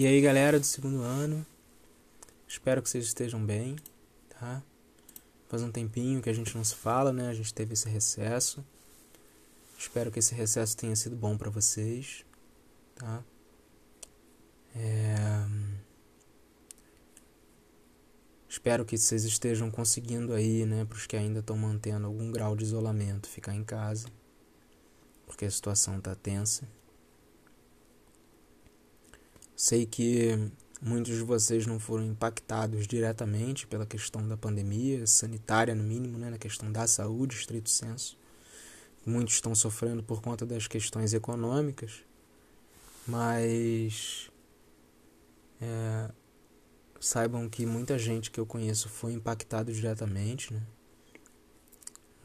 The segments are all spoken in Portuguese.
E aí, galera do segundo ano, espero que vocês estejam bem, tá? Faz um tempinho que a gente não se fala, né? A gente teve esse recesso. Espero que esse recesso tenha sido bom para vocês, tá? É... Espero que vocês estejam conseguindo aí, né, para os que ainda estão mantendo algum grau de isolamento, ficar em casa, porque a situação tá tensa. Sei que muitos de vocês não foram impactados diretamente pela questão da pandemia, sanitária no mínimo, né, na questão da saúde, estrito senso. Muitos estão sofrendo por conta das questões econômicas, mas é, saibam que muita gente que eu conheço foi impactado diretamente, né?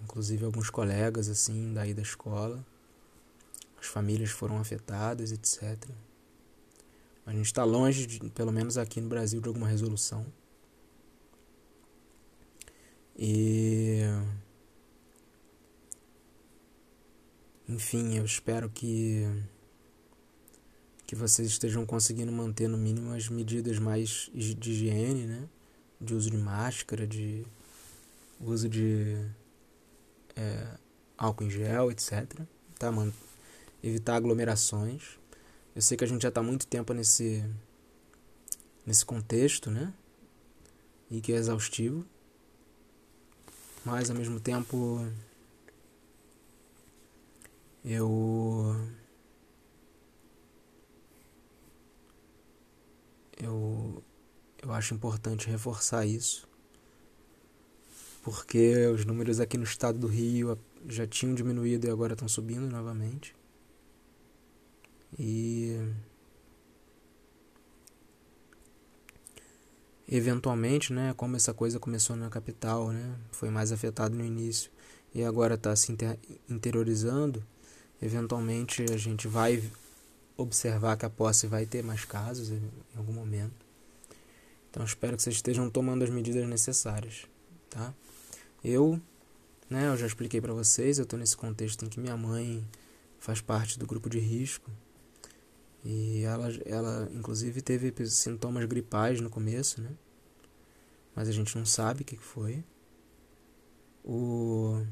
Inclusive alguns colegas assim daí da escola. As famílias foram afetadas, etc. A gente está longe, de, pelo menos aqui no Brasil, de alguma resolução. E. Enfim, eu espero que. que vocês estejam conseguindo manter no mínimo as medidas mais de higiene, né? De uso de máscara, de uso de é, álcool em gel, etc. Tá, mano? Evitar aglomerações. Eu sei que a gente já está muito tempo nesse nesse contexto, né? E que é exaustivo. Mas ao mesmo tempo eu eu eu acho importante reforçar isso. Porque os números aqui no estado do Rio já tinham diminuído e agora estão subindo novamente. E eventualmente, né, como essa coisa começou na capital, né, foi mais afetado no início e agora está se inter interiorizando, eventualmente a gente vai observar que a posse vai ter mais casos em algum momento. Então espero que vocês estejam tomando as medidas necessárias, tá? Eu, né, eu já expliquei para vocês, eu estou nesse contexto em que minha mãe faz parte do grupo de risco e ela, ela inclusive teve sintomas gripais no começo, né? Mas a gente não sabe o que foi. O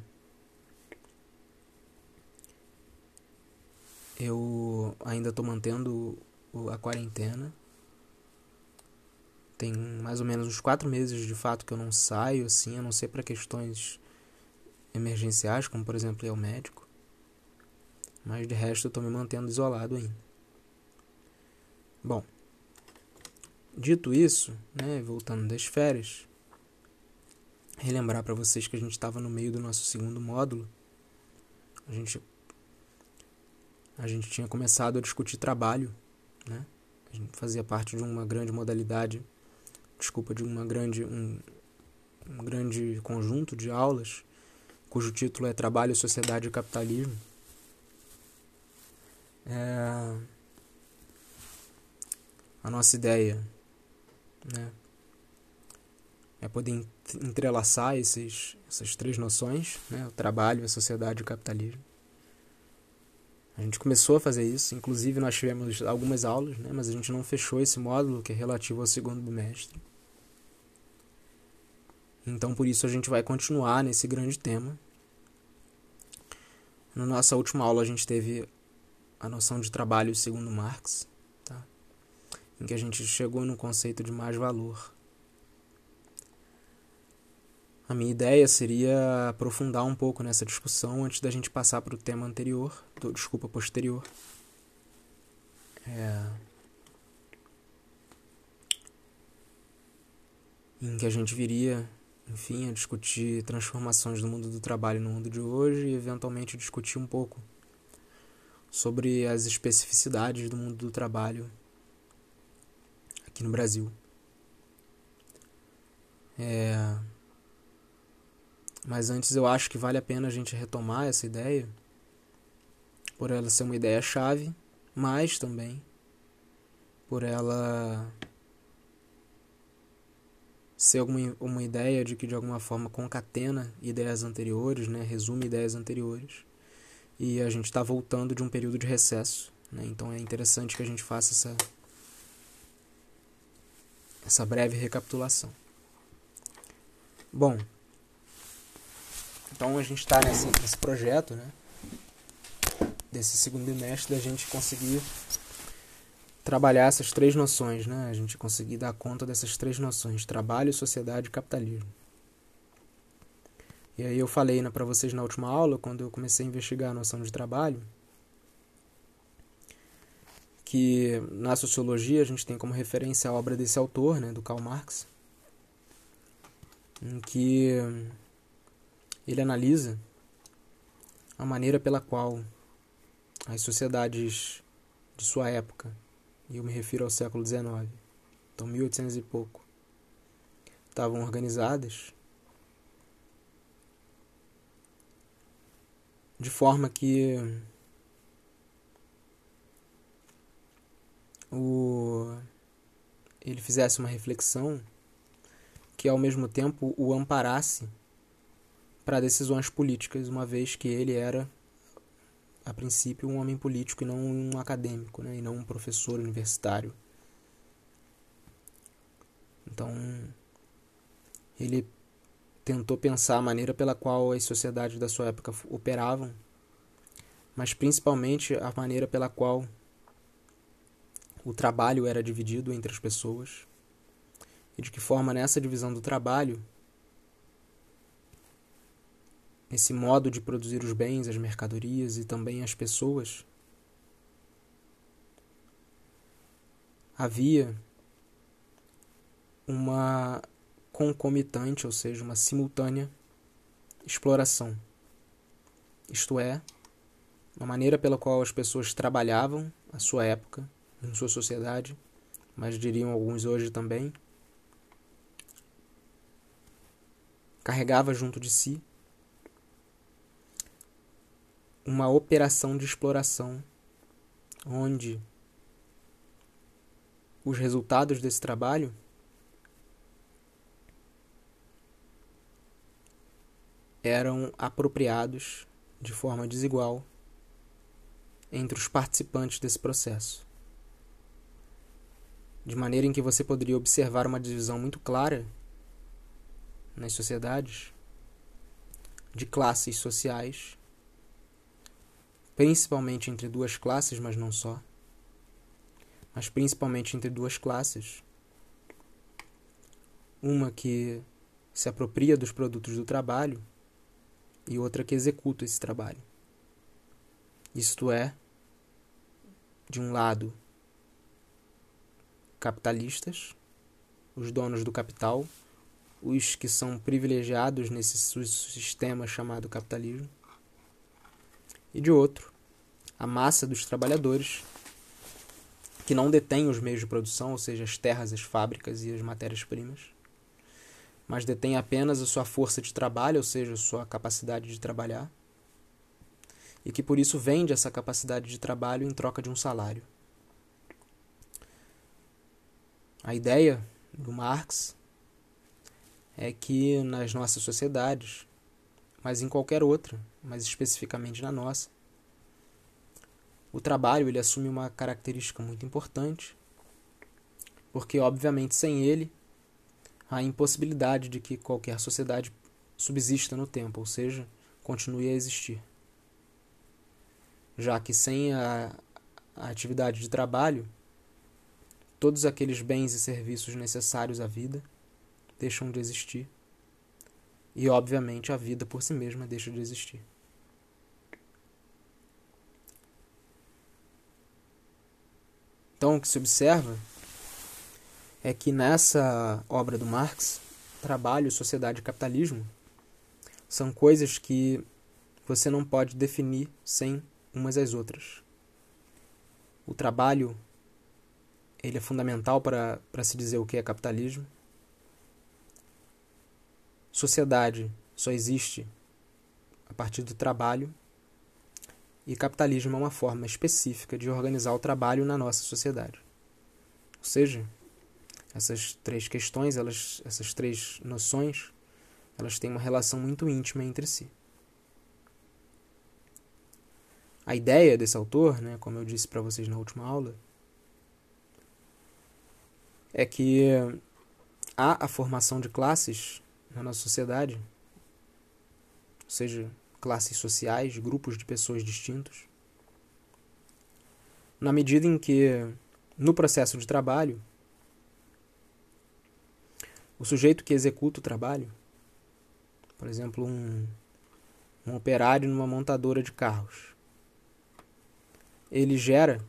eu ainda estou mantendo a quarentena. Tem mais ou menos uns quatro meses de fato que eu não saio, assim, a não ser para questões emergenciais, como por exemplo ir ao médico. Mas de resto eu estou me mantendo isolado ainda. Bom, dito isso, né, voltando das férias, relembrar para vocês que a gente estava no meio do nosso segundo módulo. A gente a gente tinha começado a discutir trabalho, né? A gente fazia parte de uma grande modalidade, desculpa, de uma grande um, um grande conjunto de aulas cujo título é Trabalho, Sociedade e Capitalismo. É, a nossa ideia, né? É poder entrelaçar esses, essas três noções, né? O trabalho, a sociedade e o capitalismo. A gente começou a fazer isso, inclusive nós tivemos algumas aulas, né? Mas a gente não fechou esse módulo que é relativo ao segundo bimestre. Então, por isso, a gente vai continuar nesse grande tema. Na nossa última aula, a gente teve a noção de trabalho segundo Marx em que a gente chegou no conceito de mais valor. A minha ideia seria aprofundar um pouco nessa discussão antes da gente passar para o tema anterior, do, desculpa, posterior. É, em que a gente viria, enfim, a discutir transformações do mundo do trabalho no mundo de hoje e eventualmente discutir um pouco sobre as especificidades do mundo do trabalho aqui no Brasil. É... Mas antes eu acho que vale a pena a gente retomar essa ideia, por ela ser uma ideia chave, mas também por ela ser alguma uma ideia de que de alguma forma concatena ideias anteriores, né, resume ideias anteriores. E a gente está voltando de um período de recesso, né? Então é interessante que a gente faça essa essa breve recapitulação. Bom, então a gente está nesse, nesse projeto, né? Desse segundo bimestre da gente conseguir trabalhar essas três noções, né? A gente conseguir dar conta dessas três noções: trabalho, sociedade e capitalismo. E aí eu falei né, para vocês na última aula, quando eu comecei a investigar a noção de trabalho, que na sociologia a gente tem como referência a obra desse autor, né, do Karl Marx, em que ele analisa a maneira pela qual as sociedades de sua época, e eu me refiro ao século XIX, então 1800 e pouco, estavam organizadas de forma que o ele fizesse uma reflexão que ao mesmo tempo o amparasse para decisões políticas, uma vez que ele era a princípio um homem político e não um acadêmico, né, e não um professor universitário. Então, ele tentou pensar a maneira pela qual as sociedades da sua época operavam, mas principalmente a maneira pela qual o trabalho era dividido entre as pessoas e de que forma nessa divisão do trabalho, esse modo de produzir os bens, as mercadorias e também as pessoas, havia uma concomitante, ou seja, uma simultânea exploração. Isto é, uma maneira pela qual as pessoas trabalhavam a sua época, em sua sociedade, mas diriam alguns hoje também, carregava junto de si uma operação de exploração onde os resultados desse trabalho eram apropriados de forma desigual entre os participantes desse processo. De maneira em que você poderia observar uma divisão muito clara nas sociedades de classes sociais, principalmente entre duas classes, mas não só, mas principalmente entre duas classes. Uma que se apropria dos produtos do trabalho e outra que executa esse trabalho. Isto é, de um lado, capitalistas, os donos do capital, os que são privilegiados nesse sistema chamado capitalismo, e de outro, a massa dos trabalhadores que não detém os meios de produção, ou seja, as terras, as fábricas e as matérias-primas, mas detém apenas a sua força de trabalho, ou seja, a sua capacidade de trabalhar, e que por isso vende essa capacidade de trabalho em troca de um salário. A ideia do Marx é que nas nossas sociedades, mas em qualquer outra, mas especificamente na nossa, o trabalho ele assume uma característica muito importante, porque obviamente sem ele a impossibilidade de que qualquer sociedade subsista no tempo, ou seja, continue a existir. Já que sem a, a atividade de trabalho, todos aqueles bens e serviços necessários à vida deixam de existir. E, obviamente, a vida por si mesma deixa de existir. Então, o que se observa é que nessa obra do Marx, trabalho, sociedade e capitalismo são coisas que você não pode definir sem umas às outras. O trabalho ele é fundamental para, se dizer o que é capitalismo. Sociedade só existe a partir do trabalho e capitalismo é uma forma específica de organizar o trabalho na nossa sociedade. Ou seja, essas três questões, elas, essas três noções, elas têm uma relação muito íntima entre si. A ideia desse autor, né, como eu disse para vocês na última aula, é que há a formação de classes na nossa sociedade, ou seja, classes sociais, grupos de pessoas distintos, na medida em que, no processo de trabalho, o sujeito que executa o trabalho, por exemplo, um, um operário numa montadora de carros, ele gera,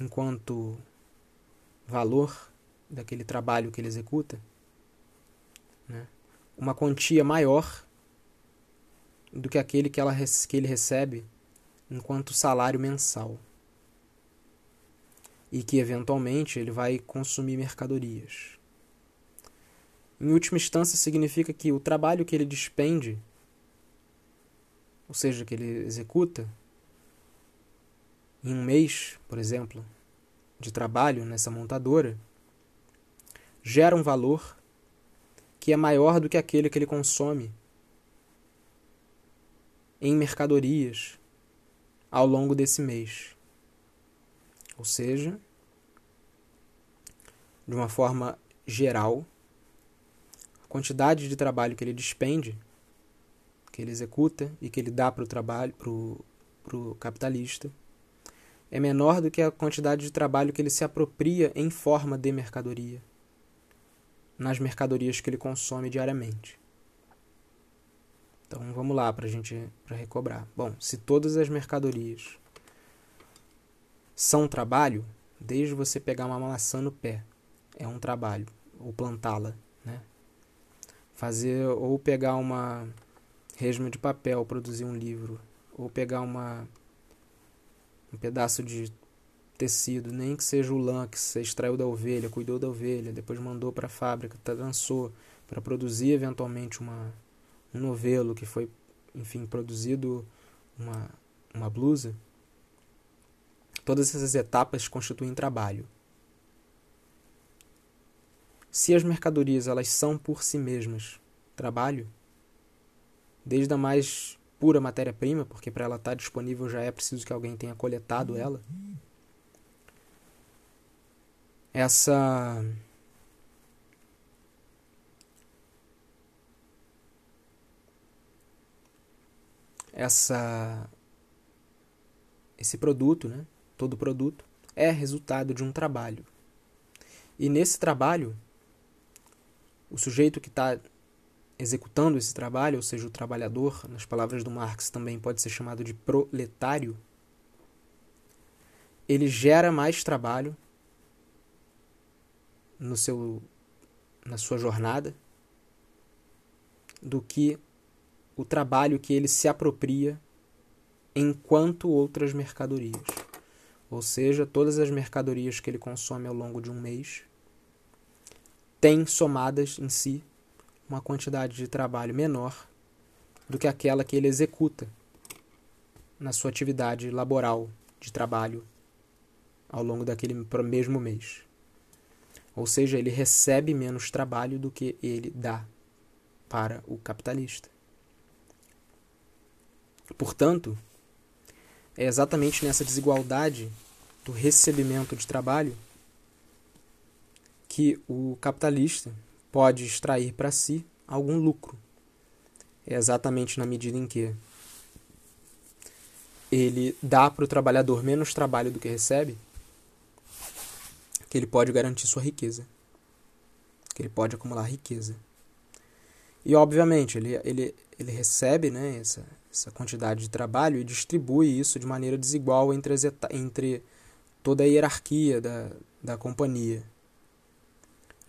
enquanto valor daquele trabalho que ele executa, né, uma quantia maior do que aquele que, ela, que ele recebe enquanto salário mensal. E que eventualmente ele vai consumir mercadorias. Em última instância, significa que o trabalho que ele despende, ou seja, que ele executa, em um mês, por exemplo, de trabalho nessa montadora, gera um valor que é maior do que aquele que ele consome em mercadorias ao longo desse mês. Ou seja, de uma forma geral, quantidade de trabalho que ele despende, que ele executa e que ele dá para o trabalho, para o capitalista, é menor do que a quantidade de trabalho que ele se apropria em forma de mercadoria, nas mercadorias que ele consome diariamente. Então vamos lá para a gente pra recobrar. Bom, se todas as mercadorias são trabalho, desde você pegar uma maçã no pé, é um trabalho, ou plantá-la, né? fazer ou pegar uma resma de papel, produzir um livro, ou pegar uma um pedaço de tecido, nem que seja o lã que você extraiu da ovelha, cuidou da ovelha, depois mandou para a fábrica, trançou para produzir eventualmente uma um novelo que foi, enfim, produzido uma uma blusa. Todas essas etapas constituem trabalho. Se as mercadorias elas são por si mesmas trabalho, desde a mais pura matéria-prima, porque para ela estar tá disponível já é preciso que alguém tenha coletado ela. Essa essa esse produto, né? Todo produto é resultado de um trabalho. E nesse trabalho o sujeito que está executando esse trabalho, ou seja, o trabalhador, nas palavras do Marx também pode ser chamado de proletário, ele gera mais trabalho no seu na sua jornada do que o trabalho que ele se apropria enquanto outras mercadorias. Ou seja, todas as mercadorias que ele consome ao longo de um mês tem somadas em si uma quantidade de trabalho menor do que aquela que ele executa na sua atividade laboral de trabalho ao longo daquele mesmo mês. Ou seja, ele recebe menos trabalho do que ele dá para o capitalista. Portanto, é exatamente nessa desigualdade do recebimento de trabalho que o capitalista pode extrair para si algum lucro. É exatamente na medida em que ele dá para o trabalhador menos trabalho do que recebe, que ele pode garantir sua riqueza, que ele pode acumular riqueza. E obviamente ele, ele, ele recebe né, essa, essa quantidade de trabalho e distribui isso de maneira desigual entre, as, entre toda a hierarquia da, da companhia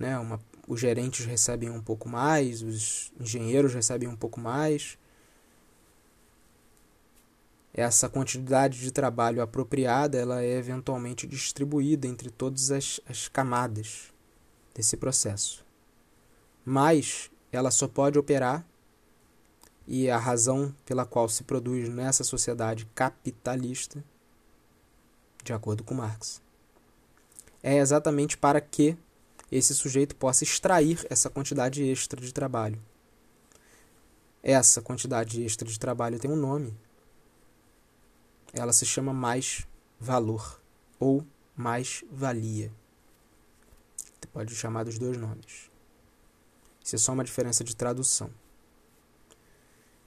né? Uma, os gerentes recebem um pouco mais, os engenheiros recebem um pouco mais. Essa quantidade de trabalho apropriada ela é eventualmente distribuída entre todas as, as camadas desse processo. Mas ela só pode operar e a razão pela qual se produz nessa sociedade capitalista, de acordo com Marx, é exatamente para que esse sujeito possa extrair essa quantidade extra de trabalho. Essa quantidade extra de trabalho tem um nome. Ela se chama mais valor ou mais valia. Você pode chamar dos dois nomes. Isso é só uma diferença de tradução.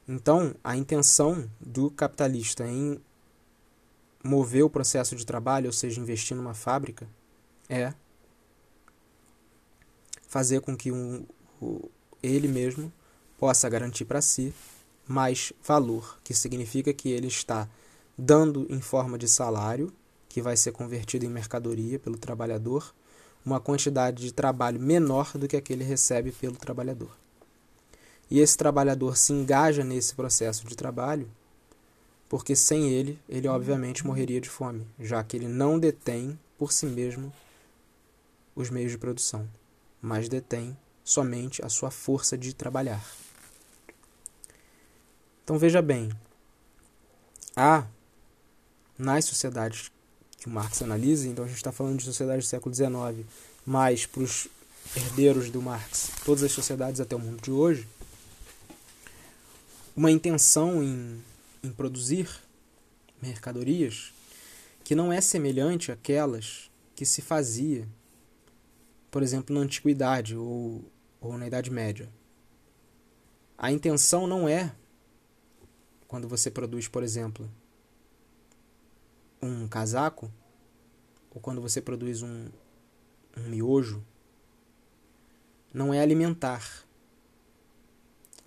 Então, a intenção do capitalista em mover o processo de trabalho, ou seja, investir numa fábrica, é fazer com que um, o, ele mesmo possa garantir para si mais valor, que significa que ele está dando em forma de salário, que vai ser convertido em mercadoria pelo trabalhador, uma quantidade de trabalho menor do que aquele recebe pelo trabalhador. E esse trabalhador se engaja nesse processo de trabalho, porque sem ele, ele obviamente morreria de fome, já que ele não detém por si mesmo os meios de produção, mas detém somente a sua força de trabalhar. Então veja bem, há nas sociedades que o Marx analisa, então a gente está falando de sociedades do século XIX, mas para os herdeiros do Marx, todas as sociedades até o mundo de hoje, uma intenção em, em produzir mercadorias que não é semelhante àquelas que se fazia, por exemplo, na antiguidade ou, ou na Idade Média. A intenção não é quando você produz, por exemplo, um casaco, ou quando você produz um, um miojo, não é alimentar.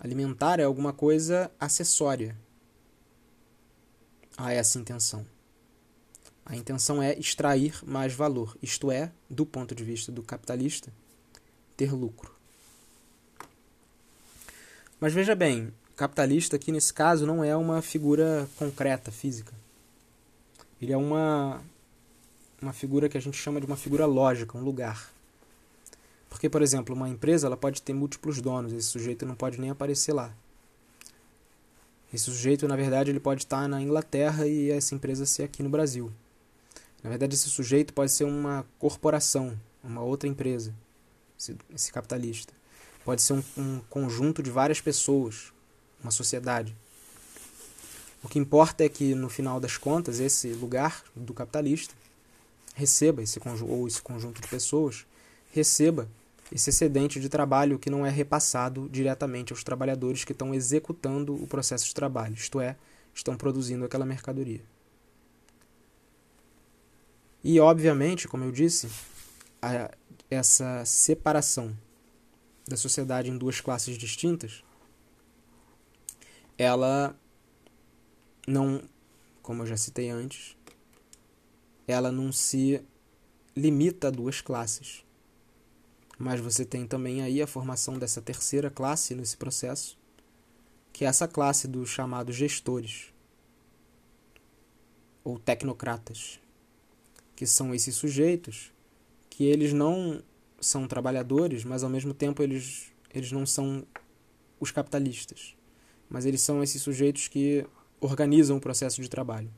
Alimentar é alguma coisa acessória a essa intenção. A intenção é extrair mais valor, isto é, do ponto de vista do capitalista, ter lucro. Mas veja bem, capitalista aqui nesse caso não é uma figura concreta, física. Ele é uma, uma figura que a gente chama de uma figura lógica, um lugar. Porque, por exemplo, uma empresa ela pode ter múltiplos donos, esse sujeito não pode nem aparecer lá. Esse sujeito, na verdade, ele pode estar na Inglaterra e essa empresa ser aqui no Brasil. Na verdade, esse sujeito pode ser uma corporação, uma outra empresa, esse, esse capitalista. Pode ser um, um conjunto de várias pessoas, uma sociedade. O que importa é que, no final das contas, esse lugar do capitalista receba esse ou esse conjunto de pessoas receba esse excedente de trabalho que não é repassado diretamente aos trabalhadores que estão executando o processo de trabalho, isto é, estão produzindo aquela mercadoria. E, obviamente, como eu disse, a, essa separação da sociedade em duas classes distintas ela não, como eu já citei antes, ela não se limita a duas classes. Mas você tem também aí a formação dessa terceira classe nesse processo, que é essa classe dos chamados gestores ou tecnocratas, que são esses sujeitos que eles não são trabalhadores, mas ao mesmo tempo eles, eles não são os capitalistas mas eles são esses sujeitos que organizam o processo de trabalho.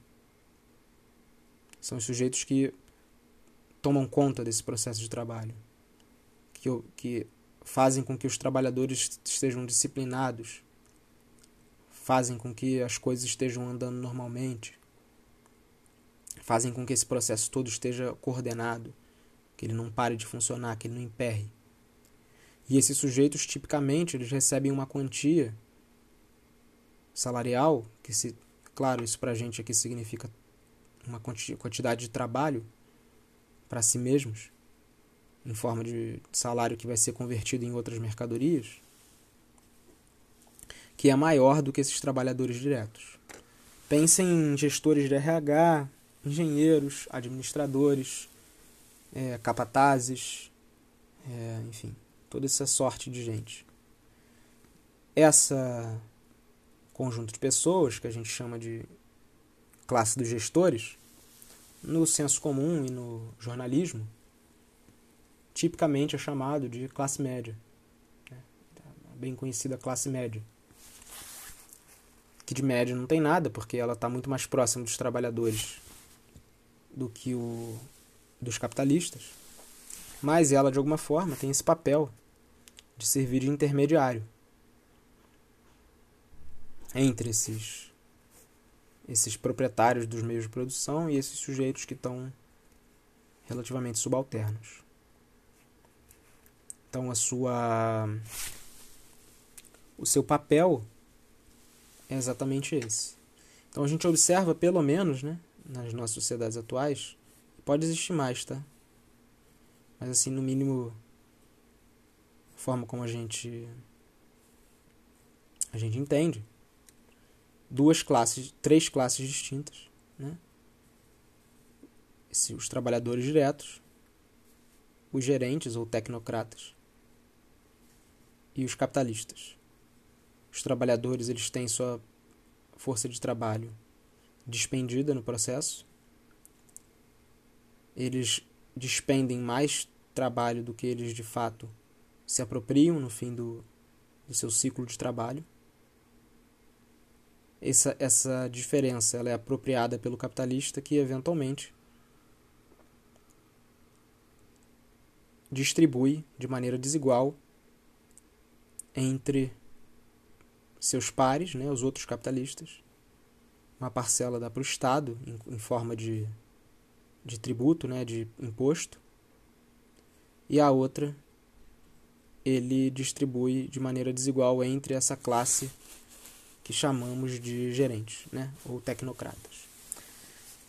São os sujeitos que tomam conta desse processo de trabalho, que, que fazem com que os trabalhadores estejam disciplinados, fazem com que as coisas estejam andando normalmente, fazem com que esse processo todo esteja coordenado, que ele não pare de funcionar, que ele não emperre. E esses sujeitos, tipicamente, eles recebem uma quantia salarial, que se, claro, isso para a gente aqui significa uma quantidade de trabalho para si mesmos, em forma de salário que vai ser convertido em outras mercadorias, que é maior do que esses trabalhadores diretos. Pensem em gestores de RH, engenheiros, administradores, é, capatazes, é, enfim, toda essa sorte de gente. Essa conjunto de pessoas, que a gente chama de classe dos gestores, no senso comum e no jornalismo, tipicamente é chamado de classe média. Né? Bem conhecida classe média. Que de média não tem nada, porque ela está muito mais próxima dos trabalhadores do que o dos capitalistas. Mas ela, de alguma forma, tem esse papel de servir de intermediário entre esses esses proprietários dos meios de produção e esses sujeitos que estão relativamente subalternos. Então a sua o seu papel é exatamente esse. Então a gente observa, pelo menos, né, nas nossas sociedades atuais, pode existir mais, tá? Mas assim, no mínimo, a forma como a gente a gente entende duas classes, três classes distintas, né? Os trabalhadores diretos, os gerentes ou tecnocratas e os capitalistas. Os trabalhadores eles têm sua força de trabalho despendida no processo. Eles despendem mais trabalho do que eles de fato se apropriam no fim do, do seu ciclo de trabalho. Essa, essa diferença ela é apropriada pelo capitalista que eventualmente distribui de maneira desigual entre seus pares, né, os outros capitalistas. Uma parcela dá para o Estado em, em, forma de, de tributo, né, de imposto, e a outra ele distribui de maneira desigual entre essa classe que chamamos de gerentes, né, ou tecnocratas.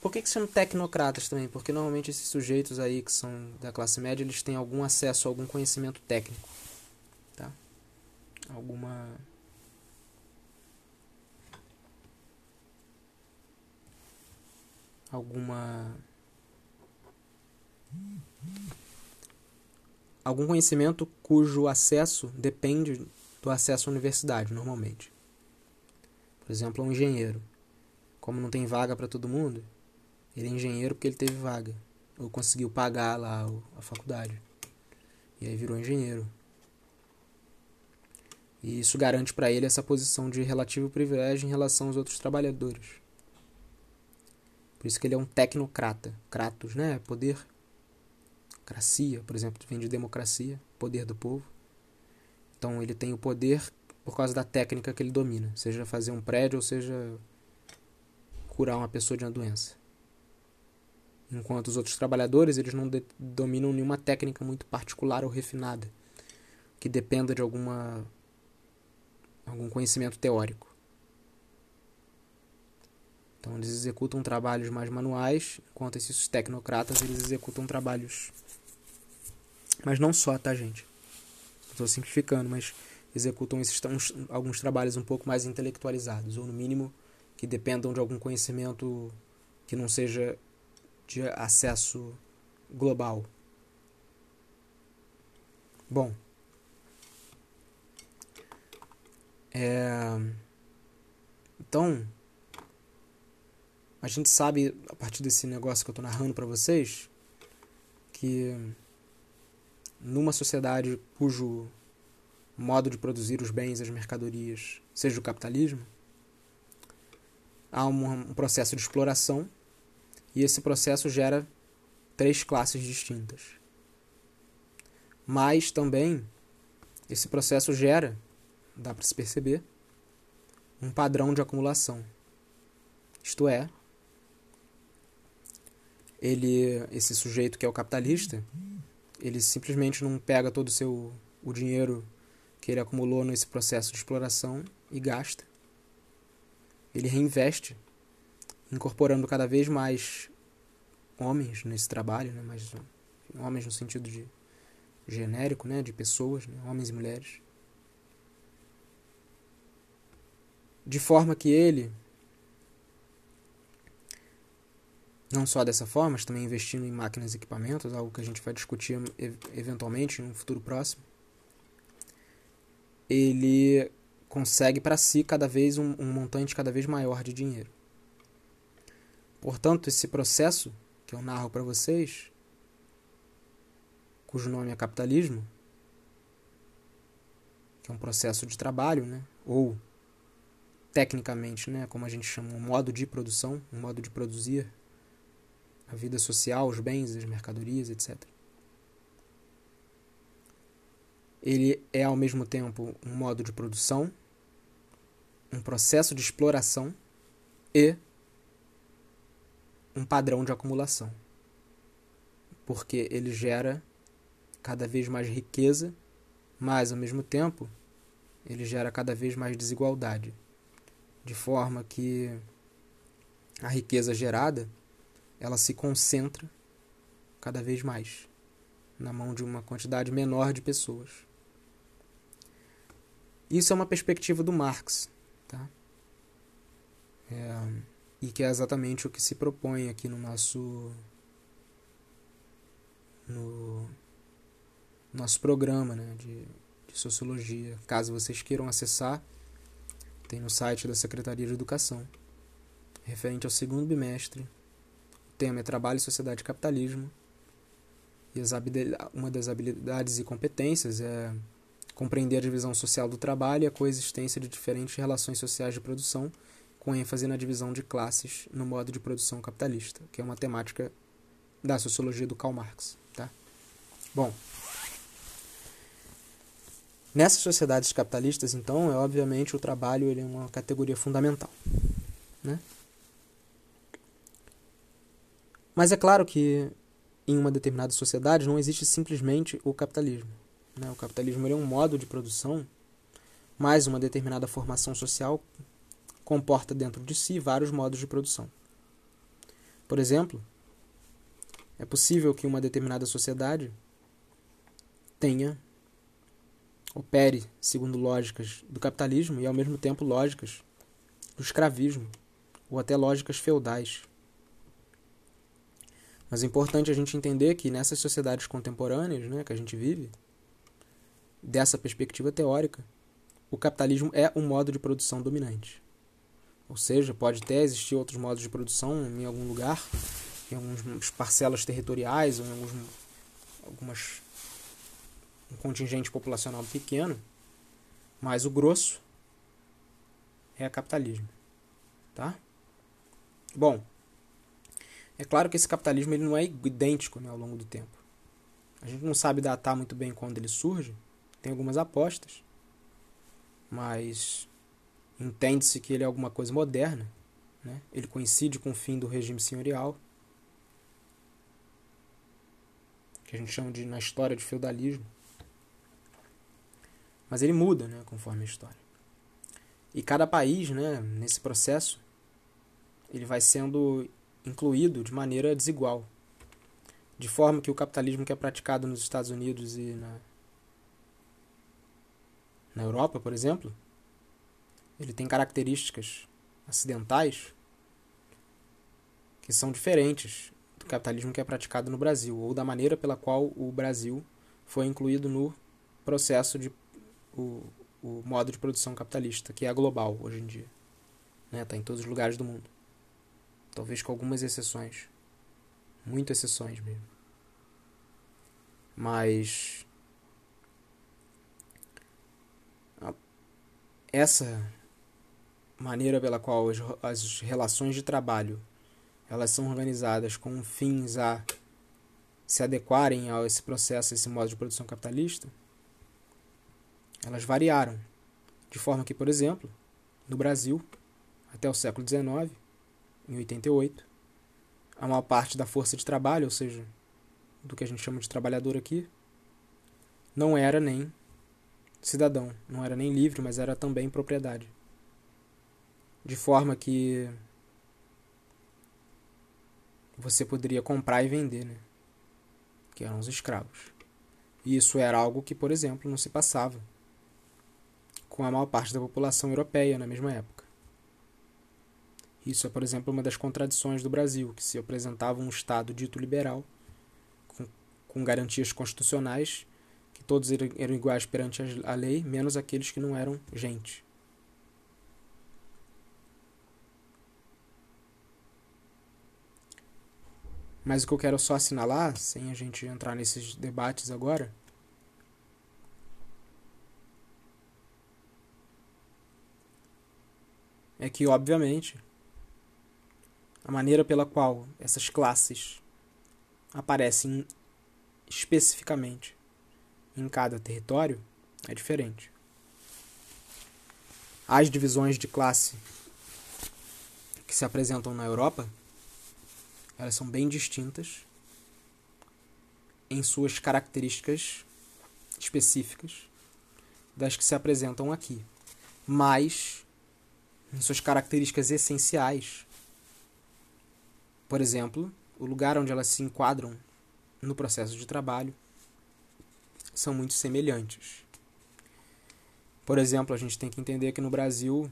Por que, que são tecnocratas também? Porque normalmente esses sujeitos aí que são da classe média, eles têm algum acesso a algum conhecimento técnico, tá? Alguma alguma algum conhecimento cujo acesso depende do acesso à universidade, normalmente. Por exemplo, um engenheiro. Como não tem vaga para todo mundo, ele é engenheiro porque ele teve vaga. Ou conseguiu pagar lá a faculdade. E aí virou engenheiro. E isso garante para ele essa posição de relativo privilégio em relação aos outros trabalhadores. Por isso que ele é um tecnocrata. Kratos, né? Poder. Cracia, por exemplo, vem de democracia, poder do povo. Então ele tem o poder por causa da técnica que ele domina, seja fazer um prédio ou seja curar uma pessoa de uma doença. Enquanto os outros trabalhadores, eles não dominam nenhuma técnica muito particular ou refinada, que dependa de alguma algum conhecimento teórico. Então eles executam trabalhos mais manuais, enquanto esses tecnocratas eles executam trabalhos. Mas não só, tá, gente? Estou simplificando, mas executam esses, alguns trabalhos um pouco mais intelectualizados, ou no mínimo que dependam de algum conhecimento que não seja de acesso global. Bom, é, então a gente sabe, a partir desse negócio que eu estou narrando para vocês, que numa sociedade cujo modo de produzir os bens, as mercadorias, seja o capitalismo, há um, processo de exploração e esse processo gera três classes distintas. Mas também esse processo gera, dá para se perceber, um padrão de acumulação. Isto é, ele esse sujeito que é o capitalista, ele simplesmente não pega todo o seu o dinheiro que ele acumulou nesse processo de exploração e gasta. Ele reinveste, incorporando cada vez mais homens nesse trabalho, né? mais homens no sentido de genérico, né? de pessoas, né? homens e mulheres. De forma que ele não só dessa forma, mas também investindo em máquinas e equipamentos, algo que a gente vai discutir eventualmente no futuro próximo, ele consegue para si cada vez um, um, montante cada vez maior de dinheiro. Portanto, esse processo que eu narro para vocês, cujo nome é capitalismo, que é um processo de trabalho, né, ou tecnicamente, né, como a gente chama, um modo de produção, um modo de produzir a vida social, os bens, as mercadorias, etc. Ele é ao mesmo tempo um modo de produção, um processo de exploração e um padrão de acumulação. Porque ele gera cada vez mais riqueza, mas ao mesmo tempo ele gera cada vez mais desigualdade, de forma que a riqueza gerada ela se concentra cada vez mais na mão de uma quantidade menor de pessoas. Isso é uma perspectiva do Marx, tá? É, e que é exatamente o que se propõe aqui no nosso no nosso programa né, de, de sociologia. Caso vocês queiram acessar, tem no site da Secretaria de Educação, referente ao segundo bimestre. O tema é Trabalho, Sociedade e Capitalismo. E uma das habilidades e competências é compreender a divisão social do trabalho e a coexistência de diferentes relações sociais de produção, com ênfase na divisão de classes no modo de produção capitalista, que é uma temática da sociologia do Karl Marx. Tá? Bom, nessas sociedades capitalistas, então, é obviamente o trabalho ele é uma categoria fundamental. Né? Mas é claro que em uma determinada sociedade não existe simplesmente o capitalismo. Né? O capitalismo é um modo de produção, mas uma determinada formação social comporta dentro de si vários modos de produção. Por exemplo, é possível que uma determinada sociedade tenha, opere segundo lógicas do capitalismo e ao mesmo tempo lógicas do escravismo ou até lógicas feudais. Mas é importante a gente entender que nessas sociedades contemporâneas né, que a gente vive, dessa perspectiva teórica, o capitalismo é um modo de produção dominante. Ou seja, pode até existir outros modos de produção em algum lugar, em algumas parcelas territoriais, ou em alguns, algumas, um contingente populacional pequeno, mas o grosso é capitalismo. Tá? Bom, é claro que esse capitalismo ele não é idêntico né, ao longo do tempo. A gente não sabe datar muito bem quando ele surge, tem algumas apostas, mas entende-se que ele é alguma coisa moderna. Né? Ele coincide com o fim do regime senhorial, que a gente chama de na história de feudalismo. Mas ele muda né, conforme a história. E cada país, né, nesse processo, ele vai sendo incluído de maneira desigual. De forma que o capitalismo que é praticado nos Estados Unidos e na, na Europa, por exemplo, ele tem características acidentais que são diferentes do capitalismo que é praticado no Brasil, ou da maneira pela qual o Brasil foi incluído no processo de o, o modo de produção capitalista, que é global hoje em dia. Está né? Tá em todos os lugares do mundo. Talvez com algumas exceções. Muitas exceções mesmo. Mas. Essa maneira pela qual as, relações de trabalho elas são organizadas com fins a se adequarem a esse processo, a esse modo de produção capitalista, elas variaram. De forma que, por exemplo, no Brasil, até o século XIX, em 88. A maior parte da força de trabalho, ou seja, do que a gente chama de trabalhador aqui, não era nem cidadão, não era nem livre, mas era também propriedade. De forma que você poderia comprar e vender, né? Que eram os escravos. E isso era algo que, por exemplo, não se passava com a maior parte da população europeia na mesma época. Isso é, por exemplo, uma das contradições do Brasil, que se apresentava um Estado dito liberal, com, com garantias constitucionais, todos eram iguais perante a lei, menos aqueles que não eram gente. Mas o que eu quero só assinalar, sem a gente entrar nesses debates agora, é que, obviamente, a maneira pela qual essas classes aparecem especificamente em cada território é diferente. As divisões de classe que se apresentam na Europa, elas são bem distintas em suas características específicas das que se apresentam aqui. Mas, em suas características essenciais, por exemplo, o lugar onde elas se enquadram no processo de trabalho são muito semelhantes. Por exemplo, a gente tem que entender que no Brasil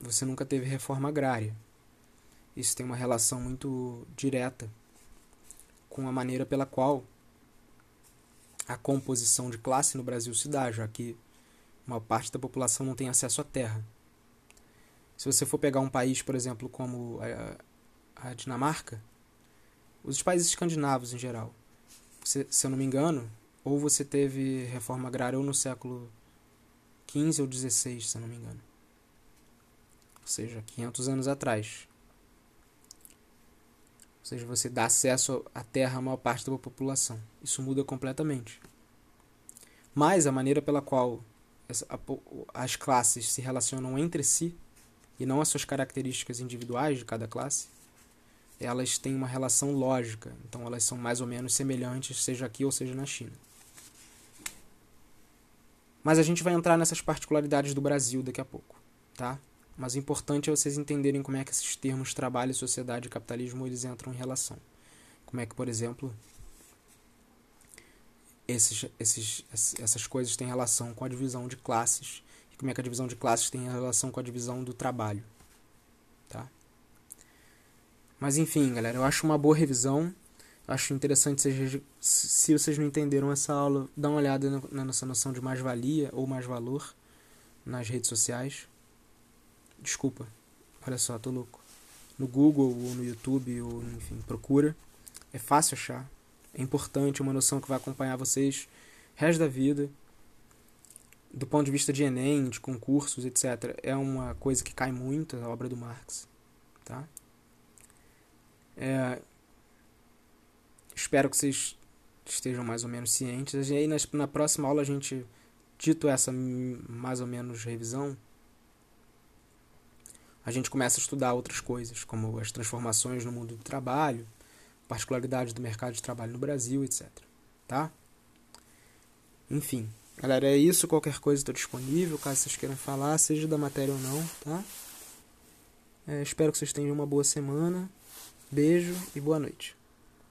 você nunca teve reforma agrária. Isso tem uma relação muito direta com a maneira pela qual a composição de classe no Brasil se dá, já que uma parte da população não tem acesso à terra. Se você for pegar um país, por exemplo, como a, a Dinamarca, os países escandinavos em geral, se, se eu não me engano, ou você teve reforma agrária ou no século 15 ou 16, se não me engano. Ou seja, 500 anos atrás. Ou seja, você dá acesso à terra à maior parte da população. Isso muda completamente. Mas a maneira pela qual as classes se relacionam entre si e não as suas características individuais de cada classe, elas têm uma relação lógica. Então elas são mais ou menos semelhantes, seja aqui ou seja na China. Mas a gente vai entrar nessas particularidades do Brasil daqui a pouco, tá? Mas o importante é vocês entenderem como é que esses termos trabalho, sociedade e capitalismo eles entram em relação. Como é que, por exemplo, esses, esses, essas coisas têm relação com a divisão de classes e como é que a divisão de classes tem relação com a divisão do trabalho, tá? Mas enfim, galera, eu acho uma boa revisão. Acho interessante se vocês não entenderam essa aula, dá uma olhada na nossa noção de mais-valia ou mais-valor nas redes sociais. Desculpa, olha só, tô louco. No Google ou no YouTube, ou enfim, procura. É fácil achar. É importante, uma noção que vai acompanhar vocês o resto da vida. Do ponto de vista de Enem, de concursos, etc. É uma coisa que cai muito, a obra do Marx. Tá? É, Espero que vocês estejam mais ou menos cientes. E aí na próxima aula a gente, dito essa mais ou menos revisão, a gente começa a estudar outras coisas, como as transformações no mundo do trabalho, particularidades do mercado de trabalho no Brasil, etc. Tá? Enfim, galera, é isso. Qualquer coisa estou disponível, caso vocês queiram falar, seja da matéria ou não, tá? É, espero que vocês tenham uma boa semana. Beijo e boa noite.